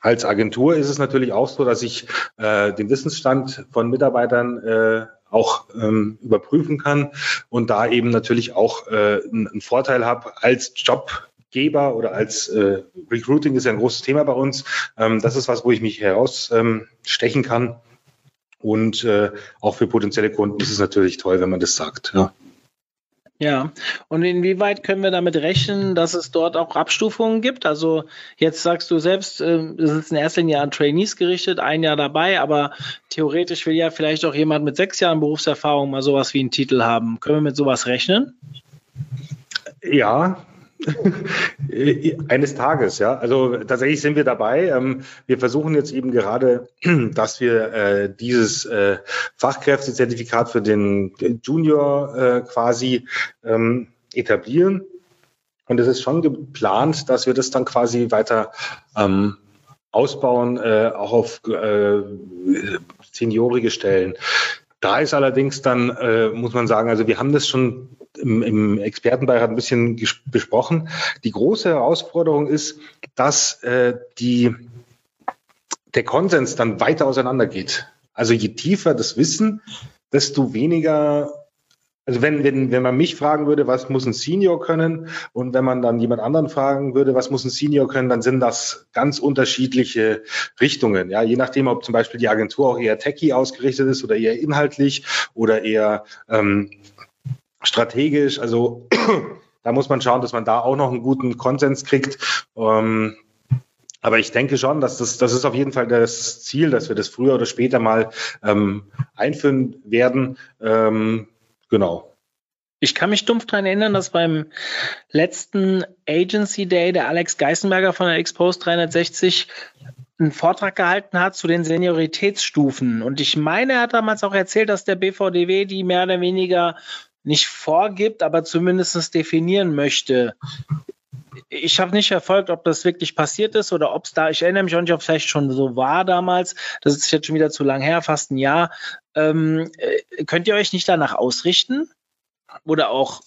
als Agentur ist es natürlich auch so, dass ich äh, den Wissensstand von Mitarbeitern äh, auch ähm, überprüfen kann und da eben natürlich auch äh, einen Vorteil habe als Jobgeber oder als äh, Recruiting ist ja ein großes Thema bei uns. Ähm, das ist was, wo ich mich herausstechen ähm, kann. Und äh, auch für potenzielle Kunden ist es natürlich toll, wenn man das sagt. Ja. Ja, und inwieweit können wir damit rechnen, dass es dort auch Abstufungen gibt? Also jetzt sagst du selbst, äh, es ist in erster Linie an Trainees gerichtet, ein Jahr dabei, aber theoretisch will ja vielleicht auch jemand mit sechs Jahren Berufserfahrung mal sowas wie einen Titel haben. Können wir mit sowas rechnen? Ja, [laughs] Eines Tages, ja. Also tatsächlich sind wir dabei. Ähm, wir versuchen jetzt eben gerade, [clears throat] dass wir äh, dieses äh, Fachkräftezertifikat für den Junior äh, quasi ähm, etablieren. Und es ist schon geplant, dass wir das dann quasi weiter ähm, ausbauen, auch auf seniorige Stellen. Da ist allerdings dann, äh, muss man sagen, also wir haben das schon im, im Expertenbeirat ein bisschen besprochen. Die große Herausforderung ist, dass äh, die, der Konsens dann weiter auseinandergeht. Also je tiefer das Wissen, desto weniger also wenn, wenn, wenn man mich fragen würde, was muss ein Senior können und wenn man dann jemand anderen fragen würde, was muss ein Senior können, dann sind das ganz unterschiedliche Richtungen. Ja, je nachdem, ob zum Beispiel die Agentur auch eher techy ausgerichtet ist oder eher inhaltlich oder eher ähm, strategisch. Also [clears throat] da muss man schauen, dass man da auch noch einen guten Konsens kriegt. Ähm, aber ich denke schon, dass das, das ist auf jeden Fall das Ziel, dass wir das früher oder später mal ähm, einführen werden. Ähm, Genau. Ich kann mich dumpf daran erinnern, dass beim letzten Agency Day der Alex Geisenberger von der Expose 360 einen Vortrag gehalten hat zu den Senioritätsstufen. Und ich meine, er hat damals auch erzählt, dass der BVDW die mehr oder weniger nicht vorgibt, aber zumindest definieren möchte. Ich habe nicht verfolgt, ob das wirklich passiert ist oder ob es da, ich erinnere mich auch nicht, ob es vielleicht schon so war damals. Das ist jetzt schon wieder zu lang her, fast ein Jahr. Ähm, äh, könnt ihr euch nicht danach ausrichten? Oder auch,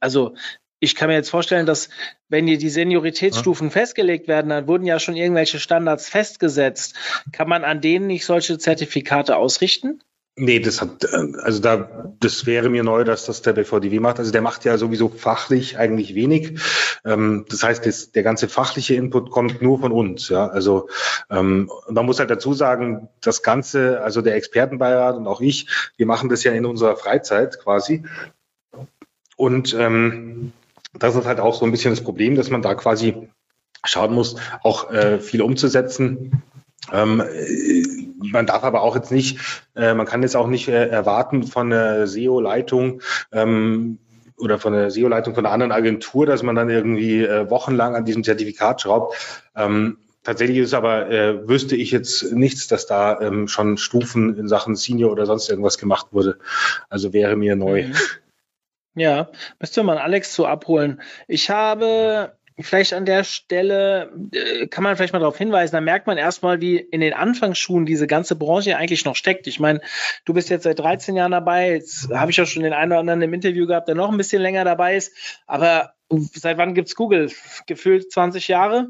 also ich kann mir jetzt vorstellen, dass wenn hier die Senioritätsstufen ja. festgelegt werden, dann wurden ja schon irgendwelche Standards festgesetzt. Kann man an denen nicht solche Zertifikate ausrichten? Nee, das hat, äh, also da, das wäre mir neu, dass das der BVDW macht. Also der macht ja sowieso fachlich eigentlich wenig. Ähm, das heißt, das, der ganze fachliche Input kommt nur von uns. Ja, also ähm, man muss halt dazu sagen, das Ganze, also der Expertenbeirat und auch ich, wir machen das ja in unserer Freizeit quasi. Und ähm, das ist halt auch so ein bisschen das Problem, dass man da quasi schauen muss, auch äh, viel umzusetzen. Ähm, man darf aber auch jetzt nicht, äh, man kann jetzt auch nicht äh, erwarten von der SEO-Leitung, ähm, oder von der SEO-Leitung von einer anderen Agentur, dass man dann irgendwie äh, wochenlang an diesem Zertifikat schraubt. Ähm, tatsächlich ist aber, äh, wüsste ich jetzt nichts, dass da ähm, schon Stufen in Sachen Senior oder sonst irgendwas gemacht wurde. Also wäre mir neu. Mhm. Ja, müsste man Alex so abholen. Ich habe vielleicht an der Stelle äh, kann man vielleicht mal darauf hinweisen, da merkt man erstmal, wie in den Anfangsschuhen diese ganze Branche eigentlich noch steckt. Ich meine, du bist jetzt seit 13 Jahren dabei, jetzt habe ich auch schon den einen oder anderen im Interview gehabt, der noch ein bisschen länger dabei ist, aber seit wann gibt es Google? Gefühlt 20 Jahre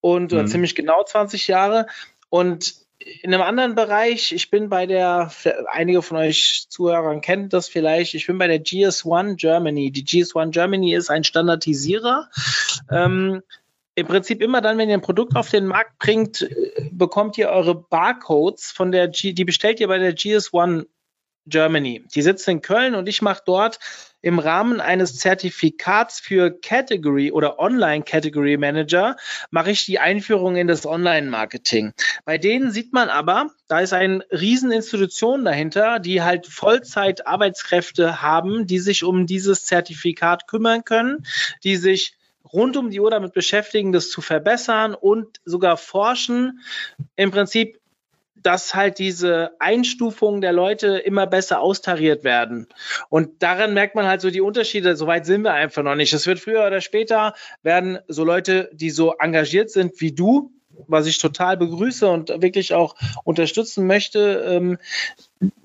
und mhm. ziemlich genau 20 Jahre. Und in einem anderen Bereich, ich bin bei der, einige von euch Zuhörern kennen das vielleicht, ich bin bei der GS1 Germany. Die GS1 Germany ist ein Standardisierer. Ähm, Im Prinzip immer dann, wenn ihr ein Produkt auf den Markt bringt, bekommt ihr eure Barcodes von der G, die bestellt ihr bei der GS1 Germany. Die sitzt in Köln und ich mache dort im Rahmen eines Zertifikats für Category oder Online Category Manager mache ich die Einführung in das Online-Marketing. Bei denen sieht man aber, da ist eine Rieseninstitution dahinter, die halt Vollzeit Arbeitskräfte haben, die sich um dieses Zertifikat kümmern können, die sich rund um die Uhr damit beschäftigen, das zu verbessern und sogar forschen. Im Prinzip dass halt diese Einstufungen der Leute immer besser austariert werden. Und daran merkt man halt so die Unterschiede. Soweit sind wir einfach noch nicht. Es wird früher oder später werden so Leute, die so engagiert sind wie du, was ich total begrüße und wirklich auch unterstützen möchte, ähm,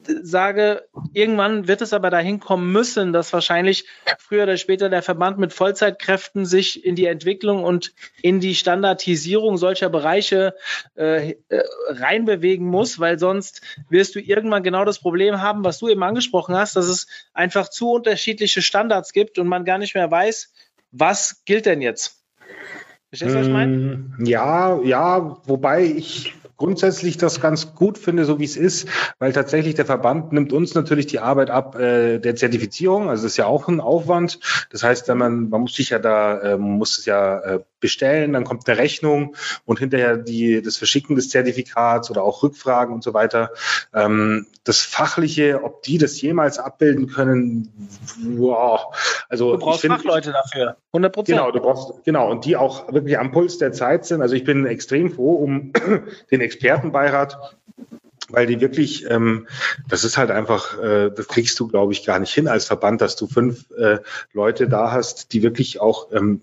sage, irgendwann wird es aber dahin kommen müssen, dass wahrscheinlich früher oder später der Verband mit Vollzeitkräften sich in die Entwicklung und in die Standardisierung solcher Bereiche äh, äh, reinbewegen muss, weil sonst wirst du irgendwann genau das Problem haben, was du eben angesprochen hast, dass es einfach zu unterschiedliche Standards gibt und man gar nicht mehr weiß, was gilt denn jetzt. Verstehst du, was ich meine? Mm, ja, ja, wobei ich grundsätzlich das ganz gut finde, so wie es ist, weil tatsächlich der Verband nimmt uns natürlich die Arbeit ab äh, der Zertifizierung. Also das ist ja auch ein Aufwand. Das heißt, wenn man, man muss sich ja da, äh, muss es ja äh, bestellen, dann kommt eine Rechnung und hinterher die, das Verschicken des Zertifikats oder auch Rückfragen und so weiter. Ähm, das Fachliche, ob die das jemals abbilden können, wow. Also du brauchst find, Fachleute dafür, 100 Prozent. Genau, du brauchst, genau, und die auch wirklich am Puls der Zeit sind. Also ich bin extrem froh um [clears throat] den Expertenbeirat, weil die wirklich, ähm, das ist halt einfach, äh, das kriegst du, glaube ich, gar nicht hin als Verband, dass du fünf äh, Leute da hast, die wirklich auch ähm,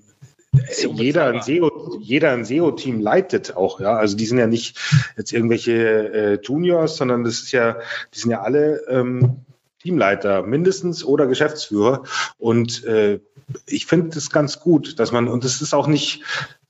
jeder ein SEO, jeder ein SEO-Team leitet auch, ja. Also die sind ja nicht jetzt irgendwelche äh, Juniors, sondern das ist ja, die sind ja alle ähm, Teamleiter mindestens oder Geschäftsführer. Und äh, ich finde das ganz gut, dass man, und das ist auch nicht,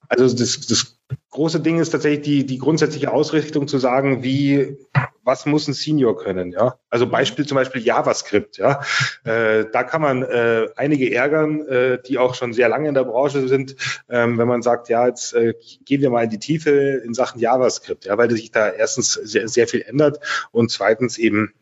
also das, das große Ding ist tatsächlich die, die grundsätzliche Ausrichtung zu sagen, wie, was muss ein Senior können, ja? Also Beispiel zum Beispiel JavaScript, ja? Äh, da kann man äh, einige ärgern, äh, die auch schon sehr lange in der Branche sind, ähm, wenn man sagt, ja, jetzt äh, gehen wir mal in die Tiefe in Sachen JavaScript, ja, weil sich da erstens sehr, sehr viel ändert und zweitens eben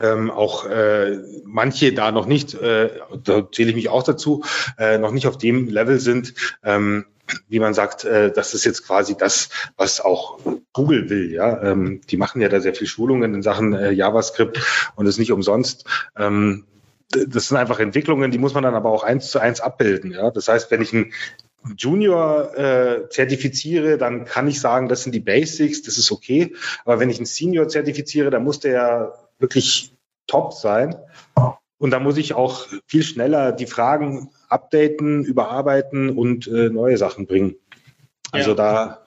ähm, auch äh, manche da noch nicht, äh, da zähle ich mich auch dazu, äh, noch nicht auf dem Level sind, ähm, wie man sagt, äh, das ist jetzt quasi das, was auch Google will. Ja, ähm, die machen ja da sehr viel Schulungen in Sachen äh, JavaScript und ist nicht umsonst. Ähm, das sind einfach Entwicklungen, die muss man dann aber auch eins zu eins abbilden. Ja, das heißt, wenn ich ein Junior äh, zertifiziere, dann kann ich sagen, das sind die Basics, das ist okay. Aber wenn ich einen Senior zertifiziere, dann muss der ja wirklich top sein. Und da muss ich auch viel schneller die Fragen updaten, überarbeiten und äh, neue Sachen bringen. Also ja. da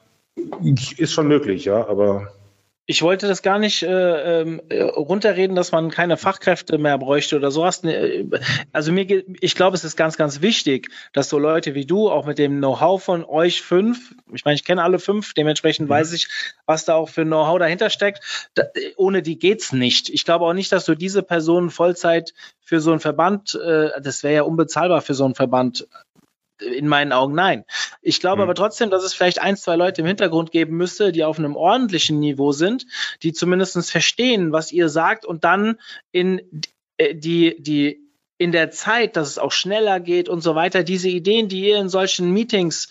ist schon möglich, ja, aber ich wollte das gar nicht äh, ähm, äh, runterreden, dass man keine Fachkräfte mehr bräuchte oder sowas. Äh, also mir geht, ich glaube, es ist ganz, ganz wichtig, dass so Leute wie du auch mit dem Know-how von euch fünf, ich meine, ich kenne alle fünf, dementsprechend mhm. weiß ich, was da auch für Know-how dahinter steckt. Da, ohne die geht's nicht. Ich glaube auch nicht, dass du diese Personen Vollzeit für so einen Verband, äh, das wäre ja unbezahlbar für so einen Verband in meinen Augen nein. Ich glaube mhm. aber trotzdem, dass es vielleicht ein, zwei Leute im Hintergrund geben müsste, die auf einem ordentlichen Niveau sind, die zumindest verstehen, was ihr sagt und dann in äh, die, die in der Zeit, dass es auch schneller geht und so weiter, diese Ideen, die ihr in solchen Meetings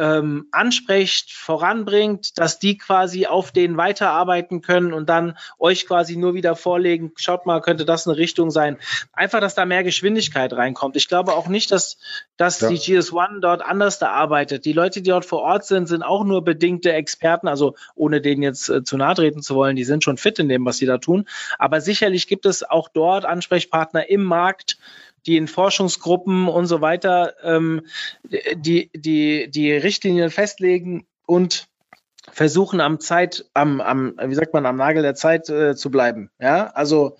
ähm, ansprecht, voranbringt, dass die quasi auf denen weiterarbeiten können und dann euch quasi nur wieder vorlegen, schaut mal, könnte das eine Richtung sein. Einfach, dass da mehr Geschwindigkeit reinkommt. Ich glaube auch nicht, dass, dass ja. die GS1 dort anders da arbeitet. Die Leute, die dort vor Ort sind, sind auch nur bedingte Experten, also ohne denen jetzt äh, zu nahe treten zu wollen, die sind schon fit in dem, was sie da tun. Aber sicherlich gibt es auch dort Ansprechpartner im Markt, die in Forschungsgruppen und so weiter ähm, die, die, die Richtlinien festlegen und versuchen am Zeit, am, am, wie sagt man, am Nagel der Zeit äh, zu bleiben. Ja, also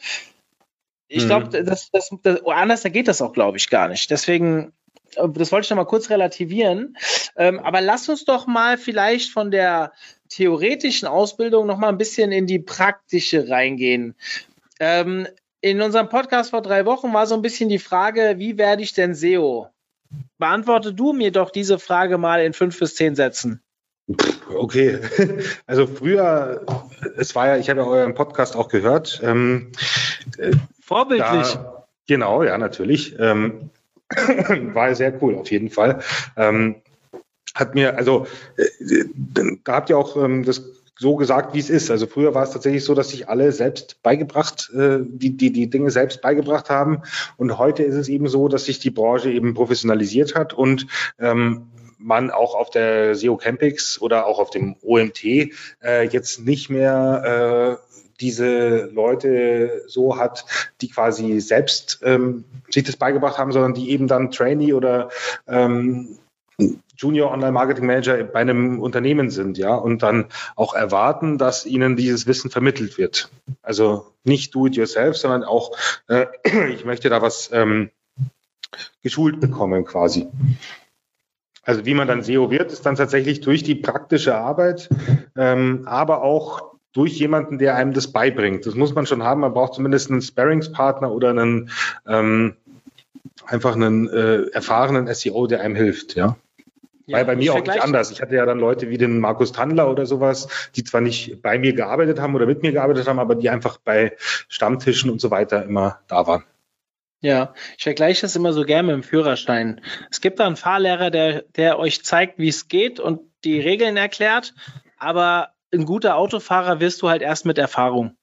ich glaube, mhm. das, das, das, anders geht das auch, glaube ich, gar nicht. Deswegen, äh, das wollte ich noch mal kurz relativieren. Ähm, aber lass uns doch mal vielleicht von der theoretischen Ausbildung noch mal ein bisschen in die praktische reingehen. Ähm, in unserem Podcast vor drei Wochen war so ein bisschen die Frage, wie werde ich denn SEO? Beantworte du mir doch diese Frage mal in fünf bis zehn Sätzen. Okay, [laughs] also früher, es war ja, ich habe ja euren Podcast auch gehört. Ähm, äh, Vorbildlich. Da, genau, ja, natürlich. Ähm, [clears throat] war sehr cool, auf jeden Fall. Ähm, hat mir, also, äh, da habt ihr auch ähm, das so gesagt, wie es ist. Also früher war es tatsächlich so, dass sich alle selbst beigebracht, äh, die, die die Dinge selbst beigebracht haben. Und heute ist es eben so, dass sich die Branche eben professionalisiert hat und ähm, man auch auf der SEO Campix oder auch auf dem OMT äh, jetzt nicht mehr äh, diese Leute so hat, die quasi selbst ähm, sich das beigebracht haben, sondern die eben dann Trainee oder ähm, Junior Online Marketing Manager bei einem Unternehmen sind, ja, und dann auch erwarten, dass ihnen dieses Wissen vermittelt wird. Also nicht do it yourself, sondern auch, äh, [clears throat] ich möchte da was ähm, geschult bekommen quasi. Also wie man dann SEO wird, ist dann tatsächlich durch die praktische Arbeit, ähm, aber auch durch jemanden, der einem das beibringt. Das muss man schon haben. Man braucht zumindest einen Sparringspartner oder einen ähm, einfach einen äh, erfahrenen SEO, der einem hilft, ja. Ja, Weil bei mir auch nicht anders. Ich hatte ja dann Leute wie den Markus Tandler oder sowas, die zwar nicht bei mir gearbeitet haben oder mit mir gearbeitet haben, aber die einfach bei Stammtischen und so weiter immer da waren. Ja, ich vergleiche das immer so gerne mit dem Führerschein. Es gibt da einen Fahrlehrer, der, der euch zeigt, wie es geht und die Regeln erklärt, aber ein guter Autofahrer wirst du halt erst mit Erfahrung.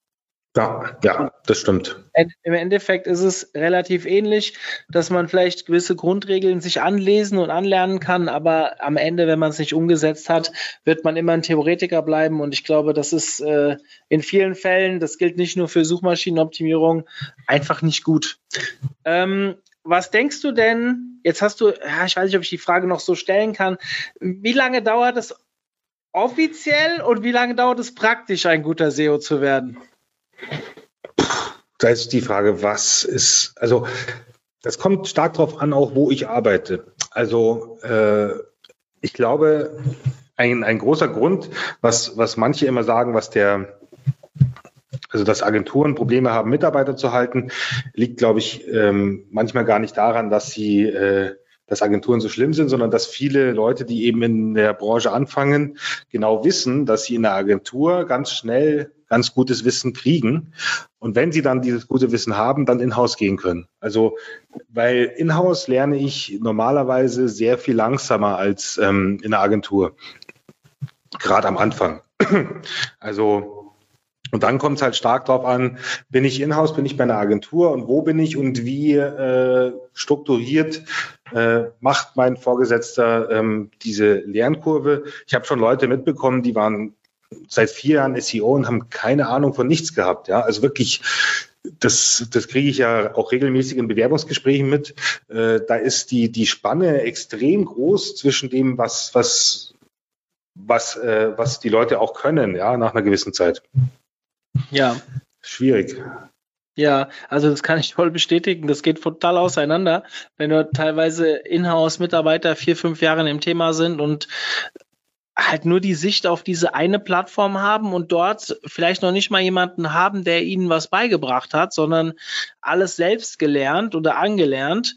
Ja, ja, das stimmt. Im Endeffekt ist es relativ ähnlich, dass man vielleicht gewisse Grundregeln sich anlesen und anlernen kann, aber am Ende, wenn man es nicht umgesetzt hat, wird man immer ein Theoretiker bleiben. Und ich glaube, das ist äh, in vielen Fällen, das gilt nicht nur für Suchmaschinenoptimierung, einfach nicht gut. Ähm, was denkst du denn, jetzt hast du, ja, ich weiß nicht, ob ich die Frage noch so stellen kann, wie lange dauert es offiziell und wie lange dauert es praktisch, ein guter SEO zu werden? Da ist die Frage, was ist, also das kommt stark darauf an, auch wo ich arbeite. Also äh, ich glaube, ein, ein großer Grund, was, was manche immer sagen, was der, also dass Agenturen Probleme haben, Mitarbeiter zu halten, liegt, glaube ich, ähm, manchmal gar nicht daran, dass sie äh, dass Agenturen so schlimm sind, sondern dass viele Leute, die eben in der Branche anfangen, genau wissen, dass sie in der Agentur ganz schnell ganz gutes Wissen kriegen. Und wenn sie dann dieses gute Wissen haben, dann in-house gehen können. Also, weil in-house lerne ich normalerweise sehr viel langsamer als ähm, in der Agentur. Gerade am Anfang. [clears throat] Also, und dann kommt es halt stark darauf an, bin ich in-house, bin ich bei einer Agentur und wo bin ich und wie äh, strukturiert äh, macht mein Vorgesetzter ähm, diese Lernkurve. Ich habe schon Leute mitbekommen, die waren seit vier Jahren SEO und haben keine Ahnung von nichts gehabt. Ja, also wirklich, das, das kriege ich ja auch regelmäßig in Bewerbungsgesprächen mit. Äh, da ist die, die Spanne extrem groß zwischen dem, was, was, was, äh, was die Leute auch können, ja, nach einer gewissen Zeit. Ja. Schwierig. Ja, also das kann ich voll bestätigen. Das geht total auseinander, wenn du teilweise Inhouse-Mitarbeiter vier, fünf Jahre im Thema sind und halt nur die Sicht auf diese eine Plattform haben und dort vielleicht noch nicht mal jemanden haben, der ihnen was beigebracht hat, sondern alles selbst gelernt oder angelernt.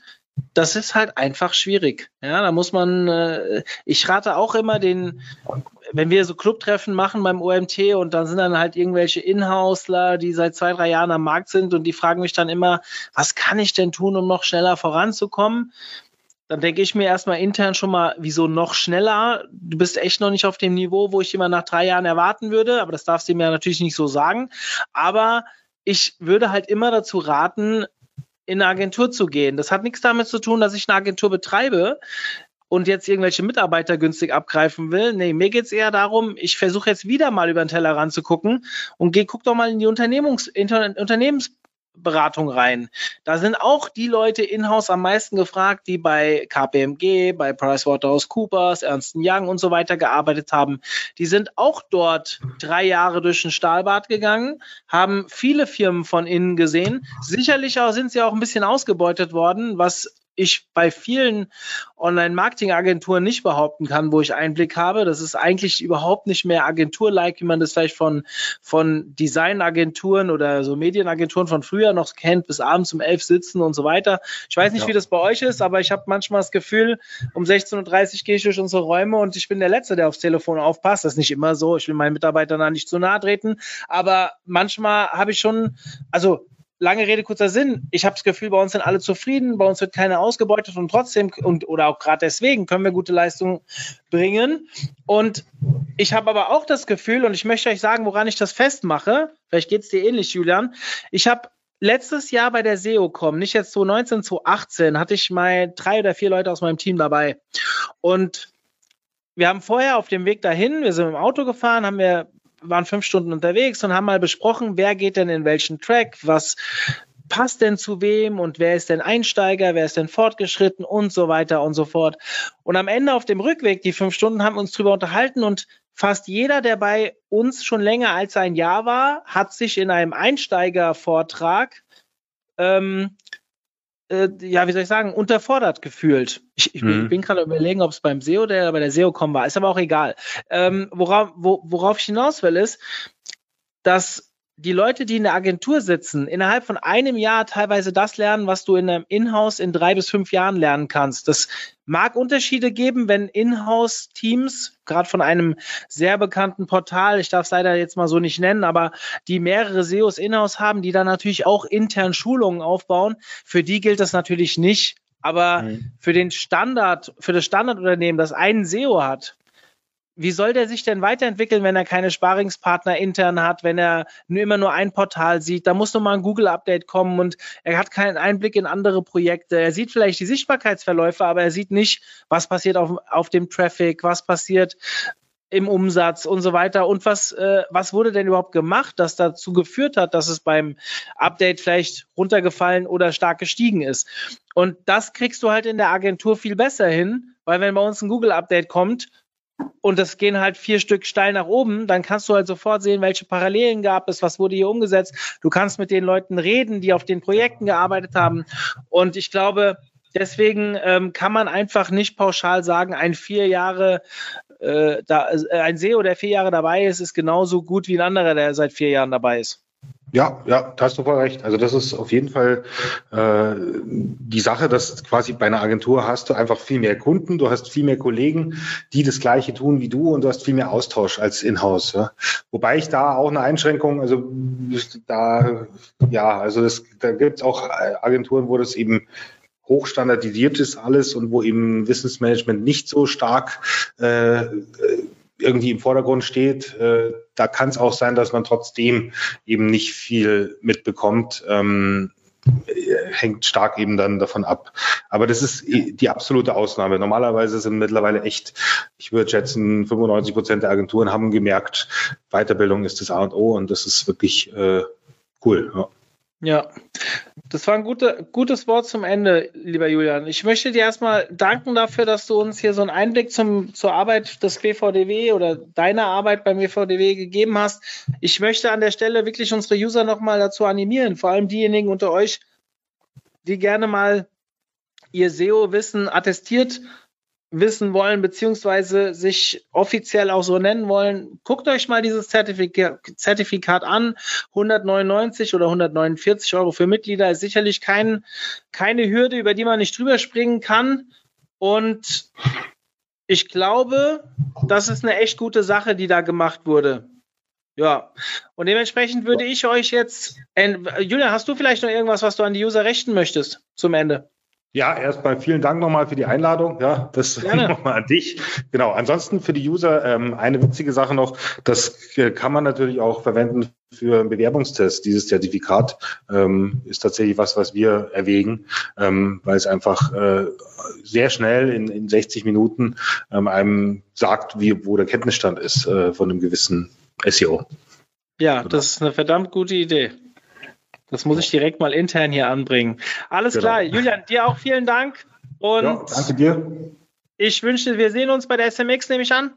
Das ist halt einfach schwierig. Ja, da muss man, äh, ich rate auch immer den, wenn wir so Clubtreffen machen beim OMT und dann sind dann halt irgendwelche Inhausler, die seit zwei, drei Jahren am Markt sind und die fragen mich dann immer, was kann ich denn tun, um noch schneller voranzukommen? Dann denke ich mir erstmal intern schon mal, wieso noch schneller? Du bist echt noch nicht auf dem Niveau, wo ich immer nach drei Jahren erwarten würde, aber das darfst du mir natürlich nicht so sagen. Aber ich würde halt immer dazu raten, in eine Agentur zu gehen. Das hat nichts damit zu tun, dass ich eine Agentur betreibe und jetzt irgendwelche Mitarbeiter günstig abgreifen will. Nee, mir geht's eher darum, ich versuche jetzt wieder mal über den Teller ranzugucken und geh, guck doch mal in die Unternehmungs, Unternehmens Beratung rein. Da sind auch die Leute in-house am meisten gefragt, die bei KPMG, bei PricewaterhouseCoopers, Ernst Young und so weiter gearbeitet haben. Die sind auch dort drei Jahre durch den Stahlbad gegangen, haben viele Firmen von innen gesehen. Sicherlich auch, sind sie auch ein bisschen ausgebeutet worden, was ich bei vielen Online-Marketing-Agenturen nicht behaupten kann, wo ich Einblick habe. Das ist eigentlich überhaupt nicht mehr Agentur-like, wie man das vielleicht von, von Design-Agenturen oder so Medienagenturen von früher noch kennt, bis abends um elf sitzen und so weiter. Ich weiß nicht, ja. wie das bei euch ist, aber ich habe manchmal das Gefühl, um 16.30 Uhr gehe ich durch unsere Räume und ich bin der Letzte, der aufs Telefon aufpasst. Das ist nicht immer so. Ich will meinen Mitarbeitern da nicht zu nahe treten, aber manchmal habe ich schon, also lange Rede, kurzer Sinn. Ich habe das Gefühl, bei uns sind alle zufrieden, bei uns wird keiner ausgebeutet und trotzdem und oder auch gerade deswegen können wir gute Leistungen bringen. Und ich habe aber auch das Gefühl, und ich möchte euch sagen, woran ich das festmache, vielleicht geht es dir ähnlich, Julian. Ich habe letztes Jahr bei der SEOCom, nicht jetzt 2019, 2018, hatte ich mal drei oder vier Leute aus meinem Team dabei. Und wir haben vorher auf dem Weg dahin, wir sind im Auto gefahren, haben wir waren fünf Stunden unterwegs und haben mal besprochen, wer geht denn in welchen Track, was passt denn zu wem und wer ist denn Einsteiger, wer ist denn fortgeschritten und so weiter und so fort. Und am Ende auf dem Rückweg, die fünf Stunden, haben wir uns drüber unterhalten und fast jeder, der bei uns schon länger als ein Jahr war, hat sich in einem Einsteigervortrag ähm, äh, ja, wie soll ich sagen, unterfordert gefühlt. Ich, ich mhm. bin gerade überlegen, ob es beim SEO oder bei der SEO-Com war, ist aber auch egal. Ähm, worauf, wo, worauf ich hinaus will, ist, dass die Leute, die in der Agentur sitzen, innerhalb von einem Jahr teilweise das lernen, was du in einem Inhouse in drei bis fünf Jahren lernen kannst. Das mag Unterschiede geben, wenn Inhouse-Teams, gerade von einem sehr bekannten Portal, ich darf es leider jetzt mal so nicht nennen, aber die mehrere SEOs Inhouse haben, die dann natürlich auch intern Schulungen aufbauen. Für die gilt das natürlich nicht. Aber mhm. für den Standard, für das Standardunternehmen, das einen SEO hat, wie soll der sich denn weiterentwickeln, wenn er keine Sparingspartner intern hat, wenn er immer nur ein Portal sieht? Da muss noch mal ein Google-Update kommen und er hat keinen Einblick in andere Projekte. Er sieht vielleicht die Sichtbarkeitsverläufe, aber er sieht nicht, was passiert auf, auf dem Traffic, was passiert im Umsatz und so weiter. Und was, äh, was wurde denn überhaupt gemacht, das dazu geführt hat, dass es beim Update vielleicht runtergefallen oder stark gestiegen ist? Und das kriegst du halt in der Agentur viel besser hin, weil wenn bei uns ein Google-Update kommt, und das gehen halt vier Stück steil nach oben, dann kannst du halt sofort sehen, welche Parallelen gab es, was wurde hier umgesetzt. Du kannst mit den Leuten reden, die auf den Projekten gearbeitet haben. Und ich glaube, deswegen ähm, kann man einfach nicht pauschal sagen, ein vier Jahre äh, da, äh, ein SEO, der vier Jahre dabei ist, ist genauso gut wie ein anderer, der seit vier Jahren dabei ist. Ja, ja, da hast du voll recht. Also das ist auf jeden Fall äh, die Sache, dass quasi bei einer Agentur hast du einfach viel mehr Kunden, du hast viel mehr Kollegen, die das Gleiche tun wie du und du hast viel mehr Austausch als in-house. Ja. Wobei ich da auch eine Einschränkung, also da, ja, also das, da gibt es auch Agenturen, wo das eben hochstandardisiert ist alles und wo eben Wissensmanagement nicht so stark äh, irgendwie im Vordergrund steht, äh, da kann es auch sein, dass man trotzdem eben nicht viel mitbekommt. Ähm, hängt stark eben dann davon ab. Aber das ist die absolute Ausnahme. Normalerweise sind mittlerweile echt, ich würde schätzen, 95 Prozent der Agenturen haben gemerkt, Weiterbildung ist das A und O und das ist wirklich äh, cool. Ja. Ja, das war ein gute, gutes Wort zum Ende, lieber Julian. Ich möchte dir erstmal danken dafür, dass du uns hier so einen Einblick zum, zur Arbeit des BVDW oder deiner Arbeit beim BVDW gegeben hast. Ich möchte an der Stelle wirklich unsere User nochmal dazu animieren, vor allem diejenigen unter euch, die gerne mal ihr SEO-Wissen attestiert wissen wollen, beziehungsweise sich offiziell auch so nennen wollen, guckt euch mal dieses Zertifikat, Zertifikat an. 199 oder 149 Euro für Mitglieder ist sicherlich kein, keine Hürde, über die man nicht drüber springen kann. Und ich glaube, das ist eine echt gute Sache, die da gemacht wurde. Ja, und dementsprechend würde ich euch jetzt, Julian, hast du vielleicht noch irgendwas, was du an die User richten möchtest zum Ende? Ja, erstmal vielen Dank nochmal für die Einladung. Ja, das [laughs] nochmal an dich. Genau. Ansonsten für die User ähm, eine witzige Sache noch. Das äh, kann man natürlich auch verwenden für einen Bewerbungstest. Dieses Zertifikat ähm, ist tatsächlich was, was wir erwägen, ähm, weil es einfach äh, sehr schnell in, in 60 Minuten ähm, einem sagt, wie, wo der Kenntnisstand ist äh, von einem gewissen SEO. Ja, genau. das ist eine verdammt gute Idee. Das muss ich direkt mal intern hier anbringen. Alles genau. klar. Julian, dir auch vielen Dank. Und ja, danke dir. Ich wünsche, wir sehen uns bei der SMX, nehme ich an.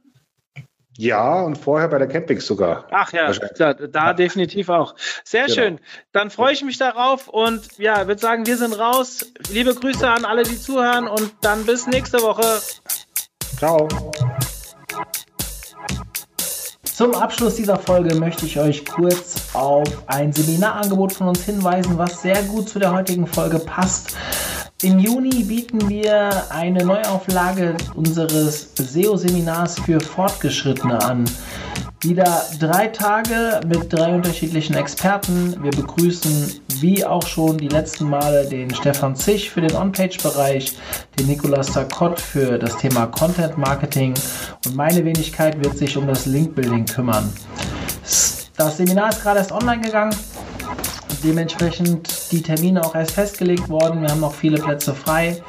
Ja, und vorher bei der Campix sogar. Ach ja, da, da definitiv auch. Sehr genau. schön. Dann freue ich mich darauf und ja, würde sagen, wir sind raus. Liebe Grüße an alle, die zuhören und dann bis nächste Woche. Ciao. Zum Abschluss dieser Folge möchte ich euch kurz auf ein Seminarangebot von uns hinweisen, was sehr gut zu der heutigen Folge passt. Im Juni bieten wir eine Neuauflage unseres SEO-Seminars für Fortgeschrittene an. Wieder drei Tage mit drei unterschiedlichen Experten. Wir begrüßen wie auch schon die letzten Male den Stefan Zich für den On-Page-Bereich, den Nicolas Sarkott für das Thema Content Marketing und meine Wenigkeit wird sich um das Link-Building kümmern. Das Seminar ist gerade erst online gegangen. Dementsprechend die Termine auch erst festgelegt worden. Wir haben noch viele Plätze frei.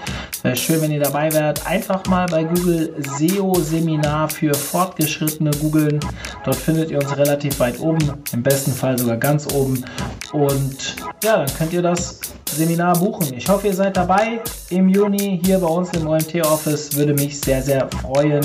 Wäre schön, wenn ihr dabei wärt. Einfach mal bei Google SEO-Seminar für Fortgeschrittene googeln. Dort findet ihr uns relativ weit oben, im besten Fall sogar ganz oben. Und ja, dann könnt ihr das Seminar buchen. Ich hoffe, ihr seid dabei im Juni hier bei uns im OMT-Office. Würde mich sehr, sehr freuen.